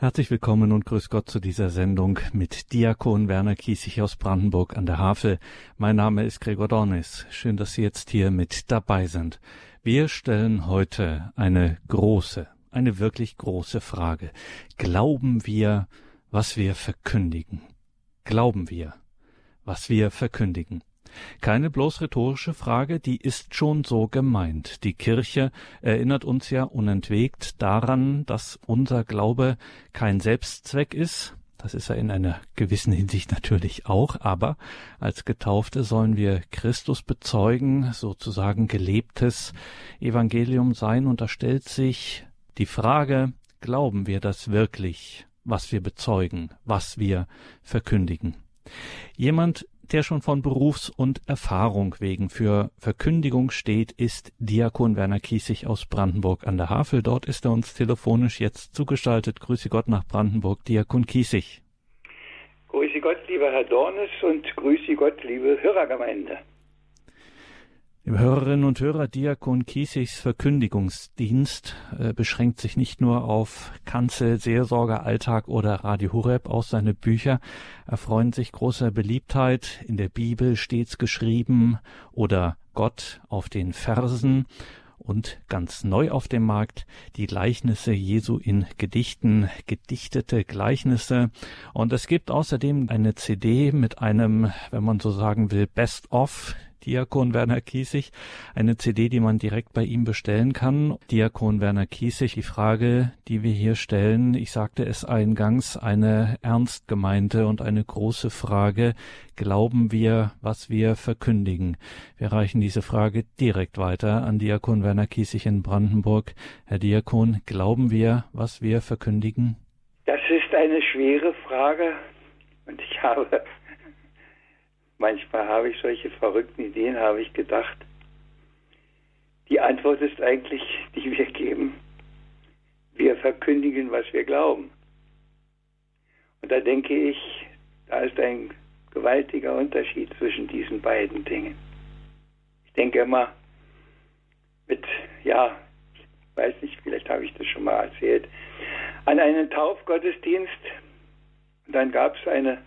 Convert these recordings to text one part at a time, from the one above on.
Herzlich willkommen und grüß Gott zu dieser Sendung mit Diakon Werner Kiesig aus Brandenburg an der Havel. Mein Name ist Gregor Dornis. Schön, dass Sie jetzt hier mit dabei sind. Wir stellen heute eine große, eine wirklich große Frage. Glauben wir, was wir verkündigen? Glauben wir, was wir verkündigen? Keine bloß rhetorische Frage, die ist schon so gemeint. Die Kirche erinnert uns ja unentwegt daran, dass unser Glaube kein Selbstzweck ist, das ist er in einer gewissen Hinsicht natürlich auch, aber als Getaufte sollen wir Christus bezeugen, sozusagen gelebtes Evangelium sein, und da stellt sich die Frage, glauben wir das wirklich, was wir bezeugen, was wir verkündigen? Jemand, der schon von Berufs- und Erfahrung wegen für Verkündigung steht, ist Diakon Werner Kiesig aus Brandenburg an der Havel. Dort ist er uns telefonisch jetzt zugeschaltet. Grüße Gott nach Brandenburg, Diakon Kiesig. Grüße Gott, lieber Herr Dornes und grüße Gott, liebe Hörergemeinde. Liebe Hörerinnen und Hörer, Diakon Kiesigs Verkündigungsdienst äh, beschränkt sich nicht nur auf Kanzel, Seelsorger, Alltag oder Radio Horeb. Auch seine Bücher erfreuen sich großer Beliebtheit. In der Bibel stets geschrieben oder Gott auf den Versen und ganz neu auf dem Markt die Gleichnisse Jesu in Gedichten, gedichtete Gleichnisse. Und es gibt außerdem eine CD mit einem, wenn man so sagen will, Best-of Diakon Werner Kiesig, eine CD, die man direkt bei ihm bestellen kann. Diakon Werner Kiesig, die Frage, die wir hier stellen, ich sagte es eingangs, eine ernst gemeinte und eine große Frage. Glauben wir, was wir verkündigen? Wir reichen diese Frage direkt weiter an Diakon Werner Kiesig in Brandenburg. Herr Diakon, glauben wir, was wir verkündigen? Das ist eine schwere Frage und ich habe Manchmal habe ich solche verrückten Ideen, habe ich gedacht. Die Antwort ist eigentlich, die wir geben. Wir verkündigen, was wir glauben. Und da denke ich, da ist ein gewaltiger Unterschied zwischen diesen beiden Dingen. Ich denke immer, mit, ja, ich weiß nicht, vielleicht habe ich das schon mal erzählt, an einen Taufgottesdienst. Und dann gab es eine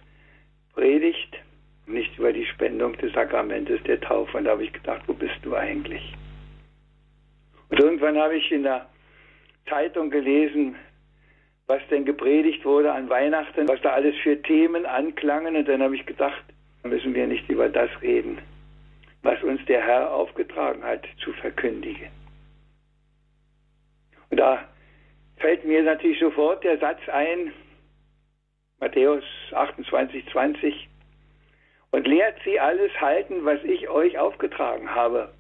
Predigt nicht über die Spendung des Sakramentes der Taufe. Und da habe ich gedacht, wo bist du eigentlich? Und irgendwann habe ich in der Zeitung gelesen, was denn gepredigt wurde an Weihnachten, was da alles für Themen anklangen. Und dann habe ich gedacht, müssen wir nicht über das reden, was uns der Herr aufgetragen hat, zu verkündigen. Und da fällt mir natürlich sofort der Satz ein, Matthäus 28, 20, und lehrt sie alles halten, was ich euch aufgetragen habe,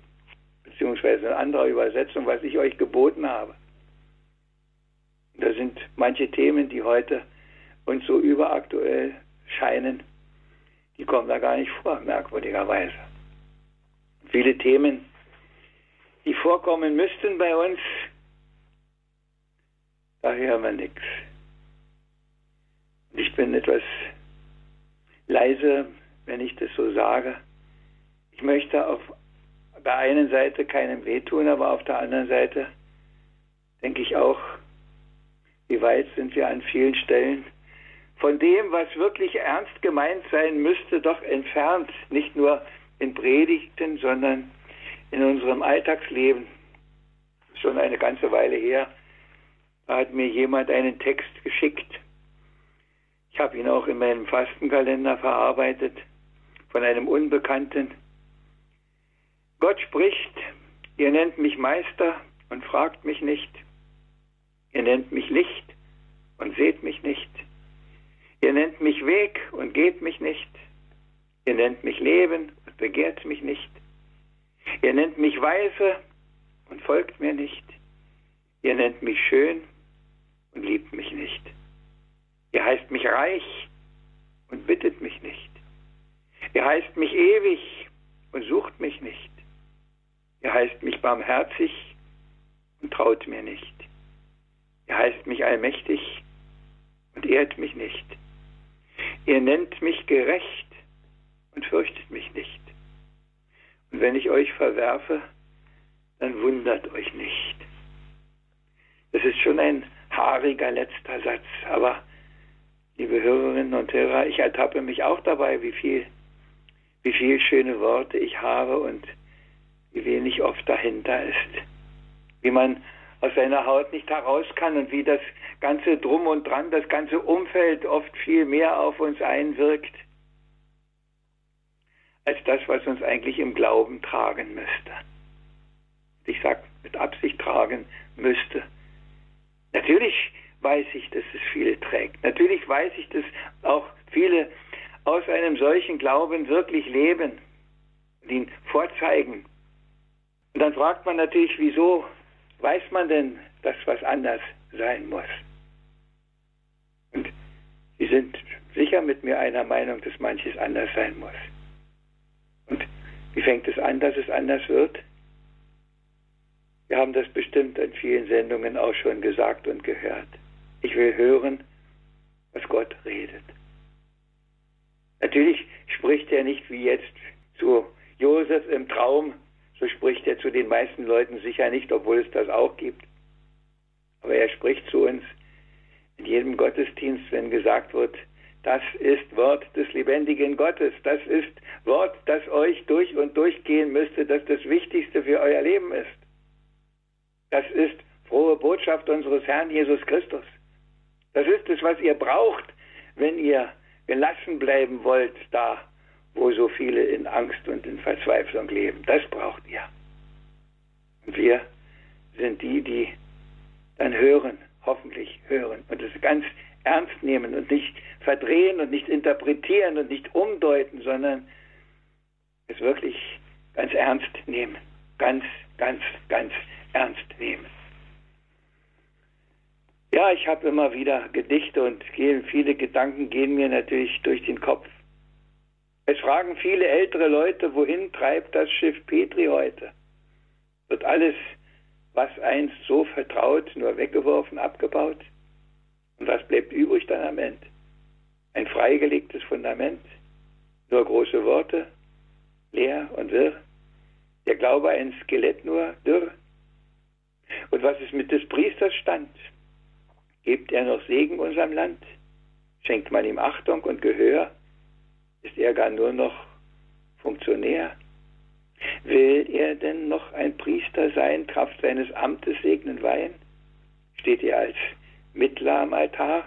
beziehungsweise in anderer Übersetzung, was ich euch geboten habe. Da sind manche Themen, die heute uns so überaktuell scheinen, die kommen da gar nicht vor, merkwürdigerweise. Viele Themen, die vorkommen müssten bei uns, da hören wir nichts. Ich bin etwas leise wenn ich das so sage. Ich möchte auf der einen Seite keinem wehtun, aber auf der anderen Seite denke ich auch, wie weit sind wir an vielen Stellen von dem, was wirklich ernst gemeint sein müsste, doch entfernt, nicht nur in Predigten, sondern in unserem Alltagsleben. Schon eine ganze Weile her, hat mir jemand einen Text geschickt. Ich habe ihn auch in meinem Fastenkalender verarbeitet von einem Unbekannten. Gott spricht, ihr nennt mich Meister und fragt mich nicht. Ihr nennt mich Licht und seht mich nicht. Ihr nennt mich Weg und geht mich nicht. Ihr nennt mich Leben und begehrt mich nicht. Ihr nennt mich Weise und folgt mir nicht. Ihr nennt mich schön und liebt mich nicht. Ihr heißt mich reich und bittet mich nicht. Er heißt mich ewig und sucht mich nicht. Er heißt mich barmherzig und traut mir nicht. Er heißt mich allmächtig und ehrt mich nicht. Er nennt mich gerecht und fürchtet mich nicht. Und wenn ich euch verwerfe, dann wundert euch nicht. Das ist schon ein haariger letzter Satz. Aber, liebe Hörerinnen und Hörer, ich ertappe mich auch dabei, wie viel, wie viel schöne Worte ich habe und wie wenig oft dahinter ist. Wie man aus seiner Haut nicht heraus kann und wie das ganze Drum und Dran, das ganze Umfeld oft viel mehr auf uns einwirkt, als das, was uns eigentlich im Glauben tragen müsste. Ich sage mit Absicht tragen müsste. Natürlich weiß ich, dass es viele trägt. Natürlich weiß ich, dass auch viele aus einem solchen Glauben wirklich leben und ihn vorzeigen. Und dann fragt man natürlich, wieso weiß man denn, dass was anders sein muss? Und Sie sind sicher mit mir einer Meinung, dass manches anders sein muss. Und wie fängt es an, dass es anders wird? Wir haben das bestimmt in vielen Sendungen auch schon gesagt und gehört. Ich will hören, was Gott redet. Natürlich spricht er nicht wie jetzt zu Josef im Traum, so spricht er zu den meisten Leuten sicher nicht, obwohl es das auch gibt. Aber er spricht zu uns in jedem Gottesdienst, wenn gesagt wird, das ist Wort des lebendigen Gottes. Das ist Wort, das euch durch und durch gehen müsste, das das Wichtigste für euer Leben ist. Das ist frohe Botschaft unseres Herrn Jesus Christus. Das ist es, was ihr braucht, wenn ihr gelassen bleiben wollt, da wo so viele in Angst und in Verzweiflung leben. Das braucht ihr. Und wir sind die, die dann hören, hoffentlich hören und es ganz ernst nehmen und nicht verdrehen und nicht interpretieren und nicht umdeuten, sondern es wirklich ganz ernst nehmen. Ganz, ganz, ganz ernst nehmen. Ja, ich habe immer wieder Gedichte und viele Gedanken gehen mir natürlich durch den Kopf. Es fragen viele ältere Leute, wohin treibt das Schiff Petri heute? Wird alles, was einst so vertraut, nur weggeworfen, abgebaut? Und was bleibt übrig dann am Ende? Ein freigelegtes Fundament? Nur große Worte? Leer und wirr? Der Glaube ein Skelett nur dürr? Und was ist mit des Priesters Stand? Gibt er noch Segen unserem Land? Schenkt man ihm Achtung und Gehör? Ist er gar nur noch Funktionär? Will er denn noch ein Priester sein, Kraft seines Amtes segnen weihen? Steht er als Mittler am Altar?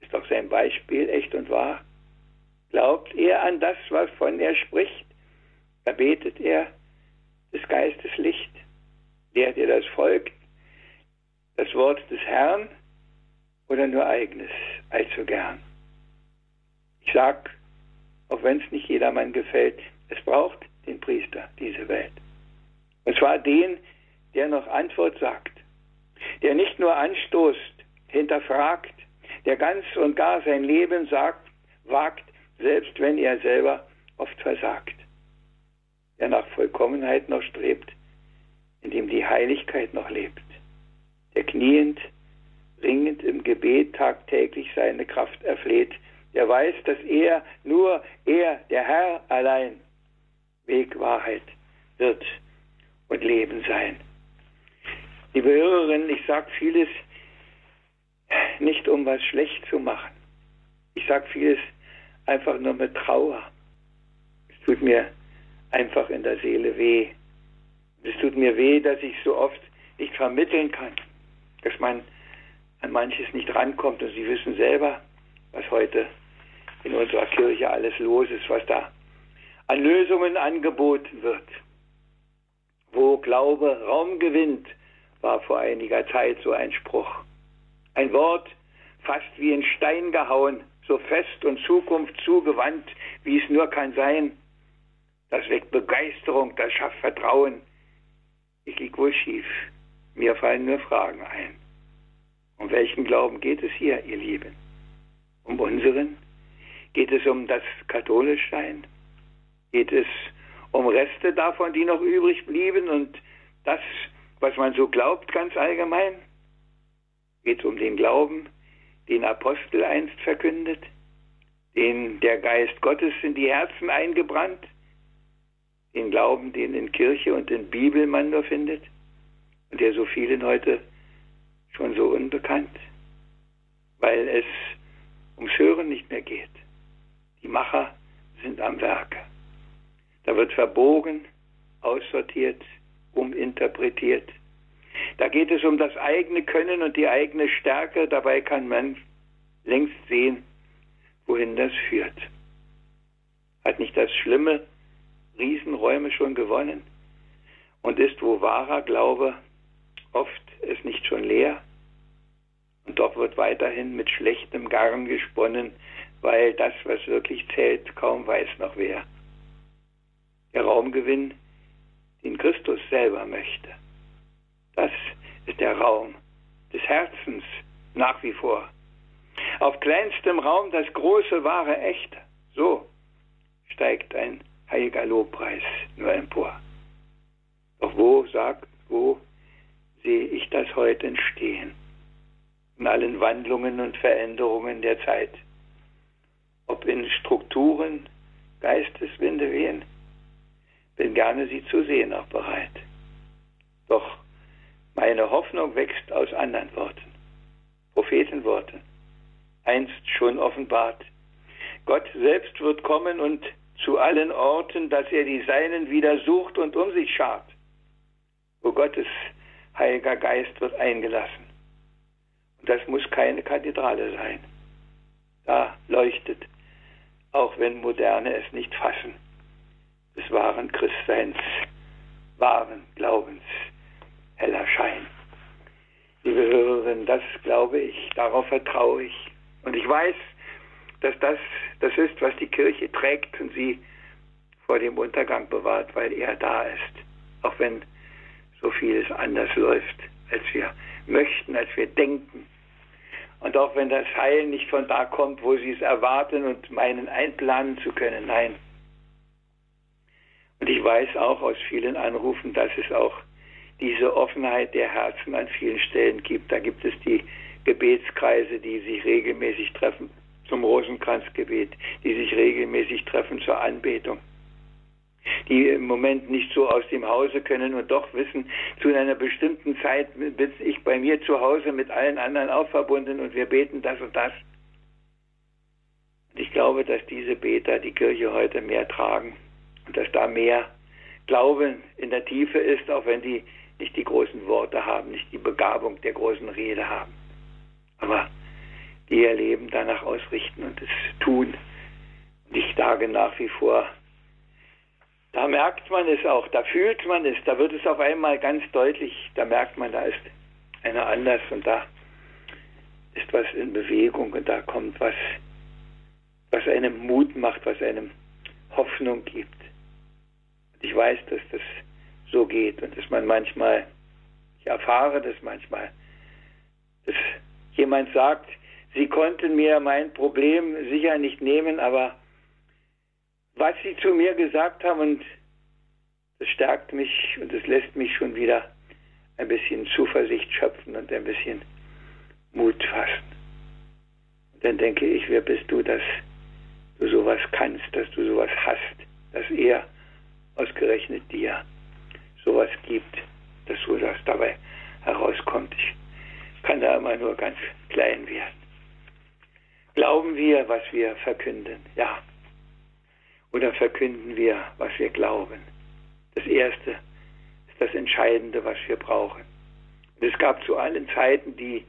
Ist doch sein Beispiel echt und wahr? Glaubt er an das, was von er spricht? Erbetet er des Geistes Licht? lehrt ihr das Volk das Wort des Herrn oder nur eigenes allzu gern? Ich sag, auch wenn es nicht jedermann gefällt, es braucht den Priester, diese Welt. Und zwar den, der noch Antwort sagt, der nicht nur anstoßt, hinterfragt, der ganz und gar sein Leben sagt, wagt, selbst wenn er selber oft versagt, der nach Vollkommenheit noch strebt, in dem die Heiligkeit noch lebt, der kniend, ringend im Gebet tagtäglich seine Kraft erfleht, der weiß, dass er, nur er, der Herr allein, Weg, Wahrheit wird und Leben sein. Liebe Hörerinnen, ich sage vieles nicht, um was schlecht zu machen. Ich sage vieles einfach nur mit Trauer. Es tut mir einfach in der Seele weh, es tut mir weh, dass ich so oft nicht vermitteln kann, dass man an manches nicht rankommt. Und Sie wissen selber, was heute in unserer Kirche alles los ist, was da an Lösungen angeboten wird. Wo Glaube Raum gewinnt, war vor einiger Zeit so ein Spruch. Ein Wort, fast wie in Stein gehauen, so fest und Zukunft zugewandt, wie es nur kann sein. Das weckt Begeisterung, das schafft Vertrauen, ich lieg wohl schief. Mir fallen nur Fragen ein. Um welchen Glauben geht es hier, ihr Lieben? Um unseren? Geht es um das Katholischsein? Geht es um Reste davon, die noch übrig blieben und das, was man so glaubt, ganz allgemein? Geht es um den Glauben, den Apostel einst verkündet, den der Geist Gottes in die Herzen eingebrannt? den Glauben, den in Kirche und in Bibel man nur findet und der so vielen heute schon so unbekannt, weil es ums Hören nicht mehr geht. Die Macher sind am Werke. Da wird verbogen, aussortiert, uminterpretiert. Da geht es um das eigene Können und die eigene Stärke. Dabei kann man längst sehen, wohin das führt. Hat nicht das schlimme Riesenräume schon gewonnen? Und ist, wo wahrer Glaube oft es nicht schon leer? Und doch wird weiterhin mit schlechtem Garn gesponnen, weil das, was wirklich zählt, kaum weiß noch wer. Der Raumgewinn, den Christus selber möchte. Das ist der Raum des Herzens nach wie vor. Auf kleinstem Raum das große, wahre, echte. So steigt ein heiliger Lobpreis nur empor. Doch wo, sagt, wo sehe ich das heute entstehen? In allen Wandlungen und Veränderungen der Zeit. Ob in Strukturen, Geisteswinde wehen, bin gerne sie zu sehen auch bereit. Doch meine Hoffnung wächst aus anderen Worten, Prophetenworten, einst schon offenbart. Gott selbst wird kommen und zu allen Orten, dass er die Seinen wieder sucht und um sich schart. Wo Gottes Heiliger Geist wird eingelassen. Das muss keine Kathedrale sein. Da leuchtet, auch wenn Moderne es nicht fassen, des wahren Christseins, wahren Glaubens, heller Schein. Liebe Hörerinnen, das glaube ich, darauf vertraue ich. Und ich weiß, dass das das ist, was die Kirche trägt und sie vor dem Untergang bewahrt, weil er da ist. Auch wenn so vieles anders läuft, als wir möchten, als wir denken. Und auch wenn das Heil nicht von da kommt, wo sie es erwarten und meinen einplanen zu können. Nein. Und ich weiß auch aus vielen Anrufen, dass es auch diese Offenheit der Herzen an vielen Stellen gibt. Da gibt es die Gebetskreise, die sich regelmäßig treffen zum Rosenkranzgebet, die sich regelmäßig treffen zur Anbetung, die im Moment nicht so aus dem Hause können und doch wissen, zu einer bestimmten Zeit bin ich bei mir zu Hause mit allen anderen auch verbunden und wir beten das und das. Ich glaube, dass diese Beter die Kirche heute mehr tragen und dass da mehr Glauben in der Tiefe ist, auch wenn die nicht die großen Worte haben, nicht die Begabung der großen Rede haben. Aber die ihr Leben danach ausrichten und es tun. Und ich sage nach wie vor, da merkt man es auch, da fühlt man es, da wird es auf einmal ganz deutlich, da merkt man, da ist einer anders und da ist was in Bewegung und da kommt was, was einem Mut macht, was einem Hoffnung gibt. Und ich weiß, dass das so geht und dass man manchmal, ich erfahre das manchmal, dass jemand sagt, Sie konnten mir mein Problem sicher nicht nehmen, aber was Sie zu mir gesagt haben, und das stärkt mich und es lässt mich schon wieder ein bisschen Zuversicht schöpfen und ein bisschen Mut fassen. Und dann denke ich, wer bist du, dass du sowas kannst, dass du sowas hast, dass er ausgerechnet dir sowas gibt, dass so das dabei herauskommt. Ich kann da immer nur ganz klein werden. Glauben wir, was wir verkünden? Ja. Oder verkünden wir, was wir glauben? Das Erste ist das Entscheidende, was wir brauchen. Und es gab zu allen Zeiten die,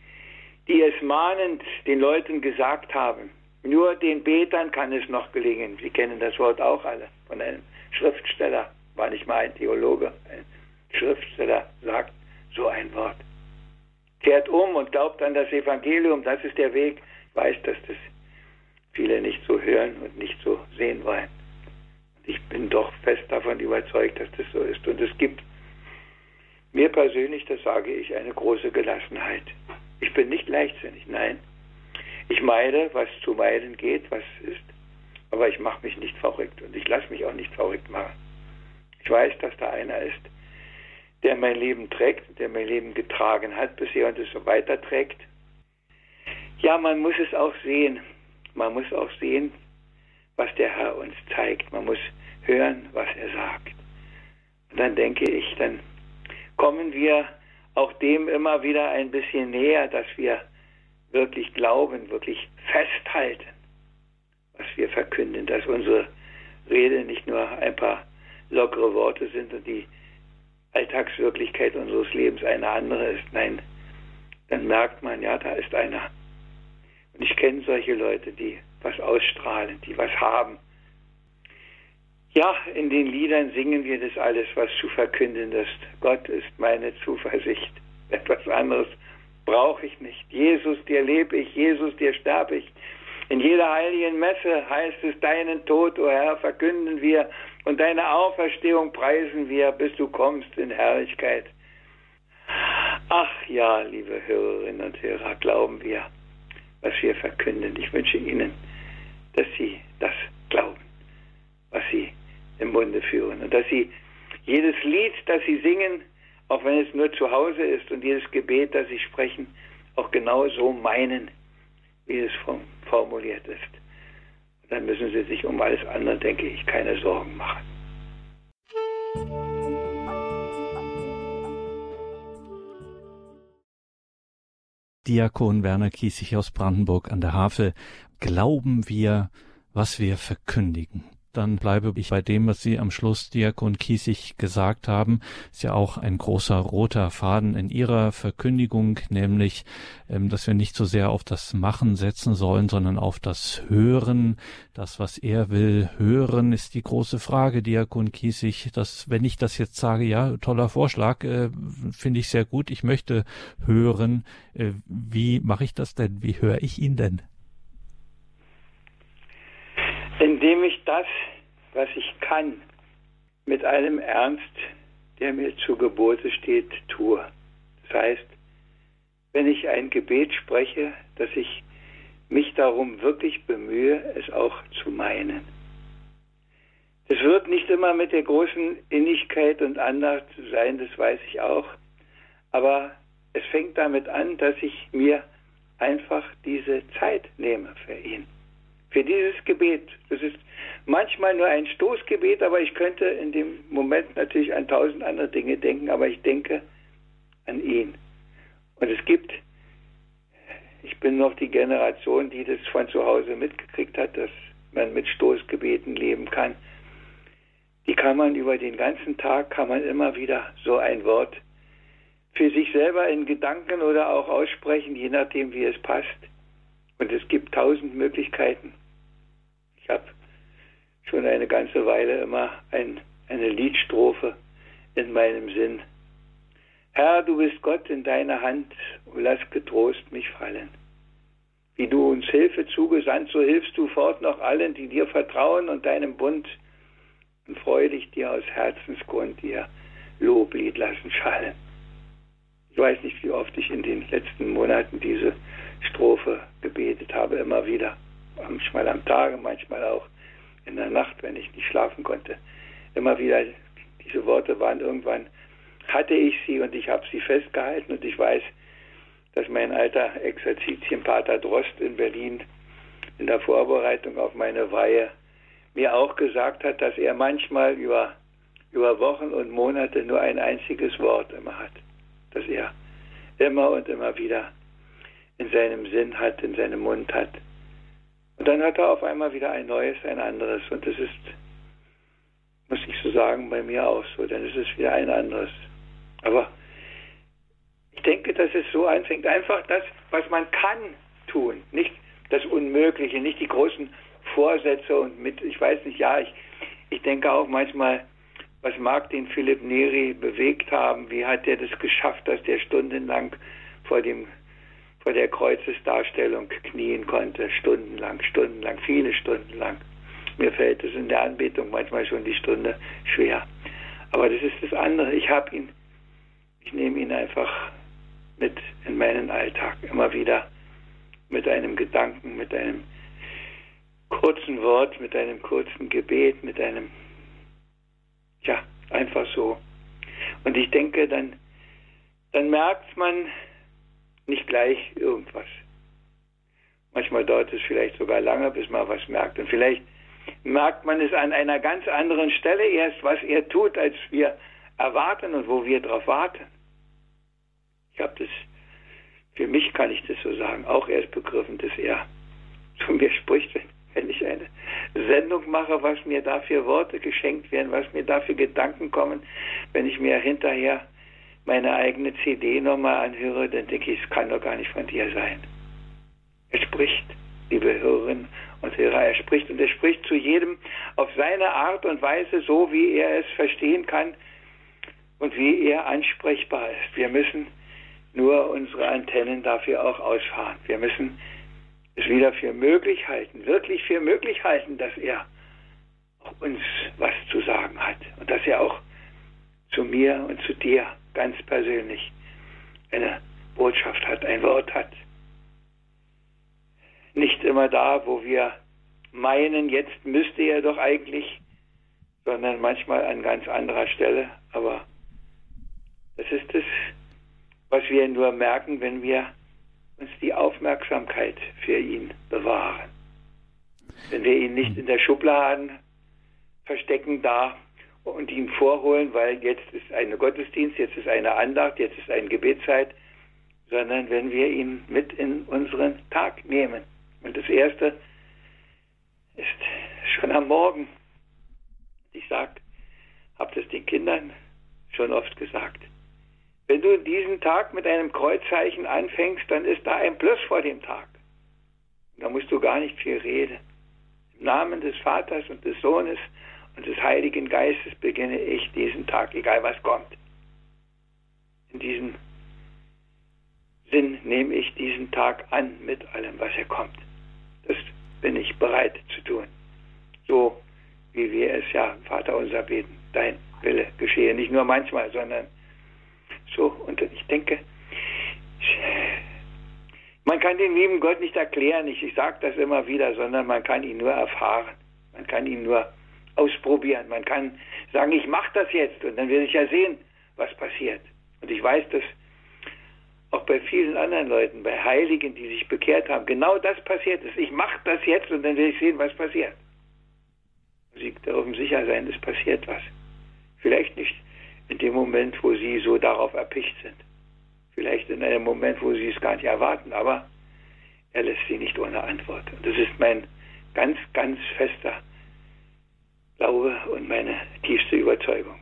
die es mahnend den Leuten gesagt haben. Nur den Betern kann es noch gelingen. Sie kennen das Wort auch alle von einem Schriftsteller, war nicht mal ein Theologe, ein Schriftsteller sagt so ein Wort. Kehrt um und glaubt an das Evangelium, das ist der Weg, weiß, dass das viele nicht so hören und nicht so sehen wollen. Ich bin doch fest davon überzeugt, dass das so ist. Und es gibt mir persönlich, das sage ich, eine große Gelassenheit. Ich bin nicht leichtsinnig, nein. Ich meide, was zu meiden geht, was ist, aber ich mache mich nicht verrückt und ich lasse mich auch nicht verrückt machen. Ich weiß, dass da einer ist, der mein Leben trägt, der mein Leben getragen hat bisher und es so weiterträgt ja, man muss es auch sehen. Man muss auch sehen, was der Herr uns zeigt. Man muss hören, was er sagt. Und dann denke ich, dann kommen wir auch dem immer wieder ein bisschen näher, dass wir wirklich glauben, wirklich festhalten, was wir verkünden, dass unsere Rede nicht nur ein paar lockere Worte sind und die Alltagswirklichkeit unseres Lebens eine andere ist. Nein, dann merkt man, ja, da ist einer. Und ich kenne solche Leute, die was ausstrahlen, die was haben. Ja, in den Liedern singen wir das alles, was zu verkünden ist. Gott ist meine Zuversicht. Etwas anderes brauche ich nicht. Jesus, dir lebe ich, Jesus, dir sterbe ich. In jeder heiligen Messe heißt es, deinen Tod, o oh Herr, verkünden wir und deine Auferstehung preisen wir, bis du kommst in Herrlichkeit. Ach ja, liebe Hörerinnen und Hörer, glauben wir, was wir verkünden. Ich wünsche Ihnen, dass Sie das glauben, was Sie im Munde führen und dass Sie jedes Lied, das Sie singen, auch wenn es nur zu Hause ist und jedes Gebet, das Sie sprechen, auch genau so meinen, wie es formuliert ist dann müssen Sie sich um alles andere, denke ich, keine Sorgen machen. Diakon Werner Kiesig aus Brandenburg an der Havel. Glauben wir, was wir verkündigen? dann bleibe ich bei dem, was Sie am Schluss, Diakon Kiesig, gesagt haben. Ist ja auch ein großer roter Faden in Ihrer Verkündigung, nämlich, ähm, dass wir nicht so sehr auf das Machen setzen sollen, sondern auf das Hören. Das, was er will, hören, ist die große Frage, Diakon Kiesig. Dass, wenn ich das jetzt sage, ja, toller Vorschlag, äh, finde ich sehr gut, ich möchte hören. Äh, wie mache ich das denn? Wie höre ich ihn denn? Indem ich das, was ich kann, mit einem Ernst, der mir zu Gebote steht, tue. Das heißt, wenn ich ein Gebet spreche, dass ich mich darum wirklich bemühe, es auch zu meinen. Es wird nicht immer mit der großen Innigkeit und Andacht sein, das weiß ich auch, aber es fängt damit an, dass ich mir einfach diese Zeit nehme für ihn für dieses Gebet. Das ist manchmal nur ein Stoßgebet, aber ich könnte in dem Moment natürlich an tausend andere Dinge denken, aber ich denke an ihn. Und es gibt, ich bin noch die Generation, die das von zu Hause mitgekriegt hat, dass man mit Stoßgebeten leben kann. Die kann man über den ganzen Tag, kann man immer wieder so ein Wort für sich selber in Gedanken oder auch aussprechen, je nachdem, wie es passt. Und es gibt tausend Möglichkeiten. Ich habe schon eine ganze Weile immer ein, eine Liedstrophe in meinem Sinn. Herr, du bist Gott in deiner Hand, und lass getrost mich fallen. Wie du uns Hilfe zugesandt, so hilfst du fort noch allen, die dir vertrauen und deinem Bund und freudig dir aus Herzensgrund ihr Loblied lassen schallen. Ich weiß nicht, wie oft ich in den letzten Monaten diese Strophe gebetet habe, immer wieder manchmal am Tage, manchmal auch in der Nacht, wenn ich nicht schlafen konnte. Immer wieder, diese Worte waren irgendwann, hatte ich sie und ich habe sie festgehalten und ich weiß, dass mein alter Exerzitienpater Drost in Berlin in der Vorbereitung auf meine Weihe mir auch gesagt hat, dass er manchmal über, über Wochen und Monate nur ein einziges Wort immer hat, dass er immer und immer wieder in seinem Sinn hat, in seinem Mund hat. Und dann hat er auf einmal wieder ein neues, ein anderes. Und das ist, muss ich so sagen, bei mir auch so. Dann ist es wieder ein anderes. Aber ich denke, dass es so anfängt. Einfach das, was man kann tun. Nicht das Unmögliche, nicht die großen Vorsätze und mit, ich weiß nicht, ja, ich, ich denke auch manchmal, was mag den Philipp Neri bewegt haben? Wie hat er das geschafft, dass der stundenlang vor dem vor der Kreuzesdarstellung knien konnte, stundenlang, stundenlang, viele Stunden lang. Mir fällt es in der Anbetung manchmal schon die Stunde schwer. Aber das ist das andere. Ich habe ihn, ich nehme ihn einfach mit in meinen Alltag, immer wieder mit einem Gedanken, mit einem kurzen Wort, mit einem kurzen Gebet, mit einem, ja, einfach so. Und ich denke, dann, dann merkt man, nicht gleich irgendwas. Manchmal dauert es vielleicht sogar lange, bis man was merkt. Und vielleicht merkt man es an einer ganz anderen Stelle erst, was er tut, als wir erwarten und wo wir darauf warten. habe das, für mich kann ich das so sagen, auch erst begriffen, dass er zu mir spricht, wenn, wenn ich eine Sendung mache, was mir dafür Worte geschenkt werden, was mir dafür Gedanken kommen, wenn ich mir hinterher meine eigene CD nochmal anhöre, dann denke ich, es kann doch gar nicht von dir sein. Er spricht, liebe Hörerinnen und Hörer, er spricht und er spricht zu jedem auf seine Art und Weise, so wie er es verstehen kann und wie er ansprechbar ist. Wir müssen nur unsere Antennen dafür auch ausfahren. Wir müssen es wieder für möglich halten, wirklich für möglich halten, dass er uns was zu sagen hat und dass er auch zu mir und zu dir ganz persönlich eine Botschaft hat, ein Wort hat. Nicht immer da, wo wir meinen, jetzt müsste er doch eigentlich, sondern manchmal an ganz anderer Stelle. Aber das ist es, was wir nur merken, wenn wir uns die Aufmerksamkeit für ihn bewahren. Wenn wir ihn nicht in der Schubladen verstecken da und ihn vorholen, weil jetzt ist eine Gottesdienst, jetzt ist eine Andacht, jetzt ist eine Gebetszeit, sondern wenn wir ihn mit in unseren Tag nehmen. Und das Erste ist schon am Morgen. Ich sage, habe das den Kindern schon oft gesagt. Wenn du diesen Tag mit einem Kreuzzeichen anfängst, dann ist da ein Plus vor dem Tag. Da musst du gar nicht viel reden. Im Namen des Vaters und des Sohnes und des Heiligen Geistes beginne ich diesen Tag, egal was kommt. In diesem Sinn nehme ich diesen Tag an mit allem, was er kommt. Das bin ich bereit zu tun. So wie wir es ja, Vater unser beten, dein Wille geschehe. Nicht nur manchmal, sondern so. Und ich denke, man kann den lieben Gott nicht erklären, ich, ich sage das immer wieder, sondern man kann ihn nur erfahren. Man kann ihn nur ausprobieren. Man kann sagen, ich mache das jetzt und dann werde ich ja sehen, was passiert. Und ich weiß, dass auch bei vielen anderen Leuten, bei Heiligen, die sich bekehrt haben, genau das passiert ist. Ich mache das jetzt und dann werde ich sehen, was passiert. Sie dürfen sicher sein, es passiert was. Vielleicht nicht in dem Moment, wo sie so darauf erpicht sind. Vielleicht in einem Moment, wo sie es gar nicht erwarten, aber er lässt sie nicht ohne Antwort. Und das ist mein ganz, ganz fester Glaube und meine tiefste Überzeugung.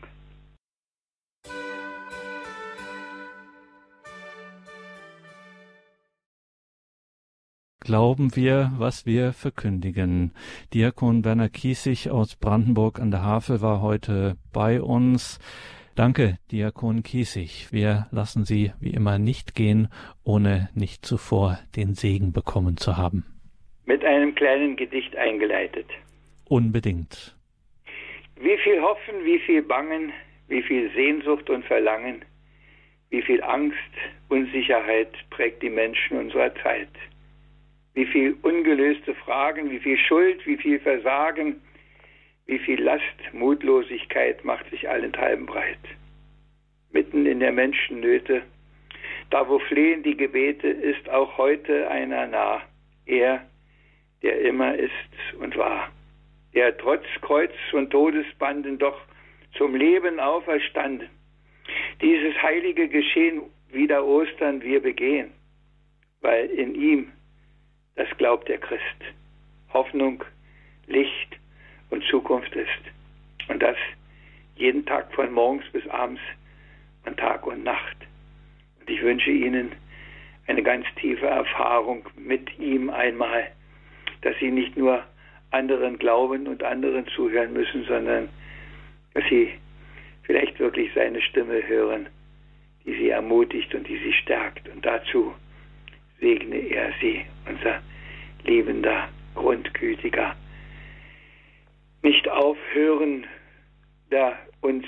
Glauben wir, was wir verkündigen. Diakon Werner Kiesig aus Brandenburg an der Havel war heute bei uns. Danke, Diakon Kiesig. Wir lassen Sie wie immer nicht gehen, ohne nicht zuvor den Segen bekommen zu haben. Mit einem kleinen Gedicht eingeleitet. Unbedingt. Wie viel Hoffen, wie viel Bangen, wie viel Sehnsucht und Verlangen, wie viel Angst, Unsicherheit prägt die Menschen unserer Zeit. Wie viel ungelöste Fragen, wie viel Schuld, wie viel Versagen, wie viel Last, Mutlosigkeit macht sich allenthalben breit. Mitten in der Menschennöte, da wo flehen die Gebete, ist auch heute einer nah, er, der immer ist und war der trotz Kreuz und Todesbanden doch zum Leben auferstanden. Dieses heilige Geschehen wieder Ostern wir begehen, weil in ihm, das glaubt der Christ, Hoffnung, Licht und Zukunft ist. Und das jeden Tag von morgens bis abends und Tag und Nacht. Und ich wünsche Ihnen eine ganz tiefe Erfahrung mit ihm einmal, dass Sie nicht nur anderen glauben und anderen zuhören müssen, sondern dass sie vielleicht wirklich seine Stimme hören, die sie ermutigt und die sie stärkt. Und dazu segne er sie, unser liebender, grundgütiger, nicht aufhören, da uns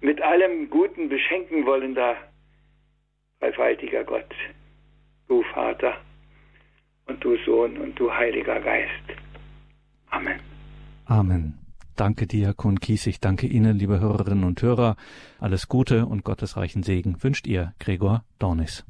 mit allem Guten beschenken wollender, dreifaltiger Gott, du Vater und du Sohn und du Heiliger Geist. Amen. Amen. Danke dir, Kun Kies. Ich danke Ihnen, liebe Hörerinnen und Hörer. Alles Gute und gottesreichen Segen wünscht ihr, Gregor Dornis.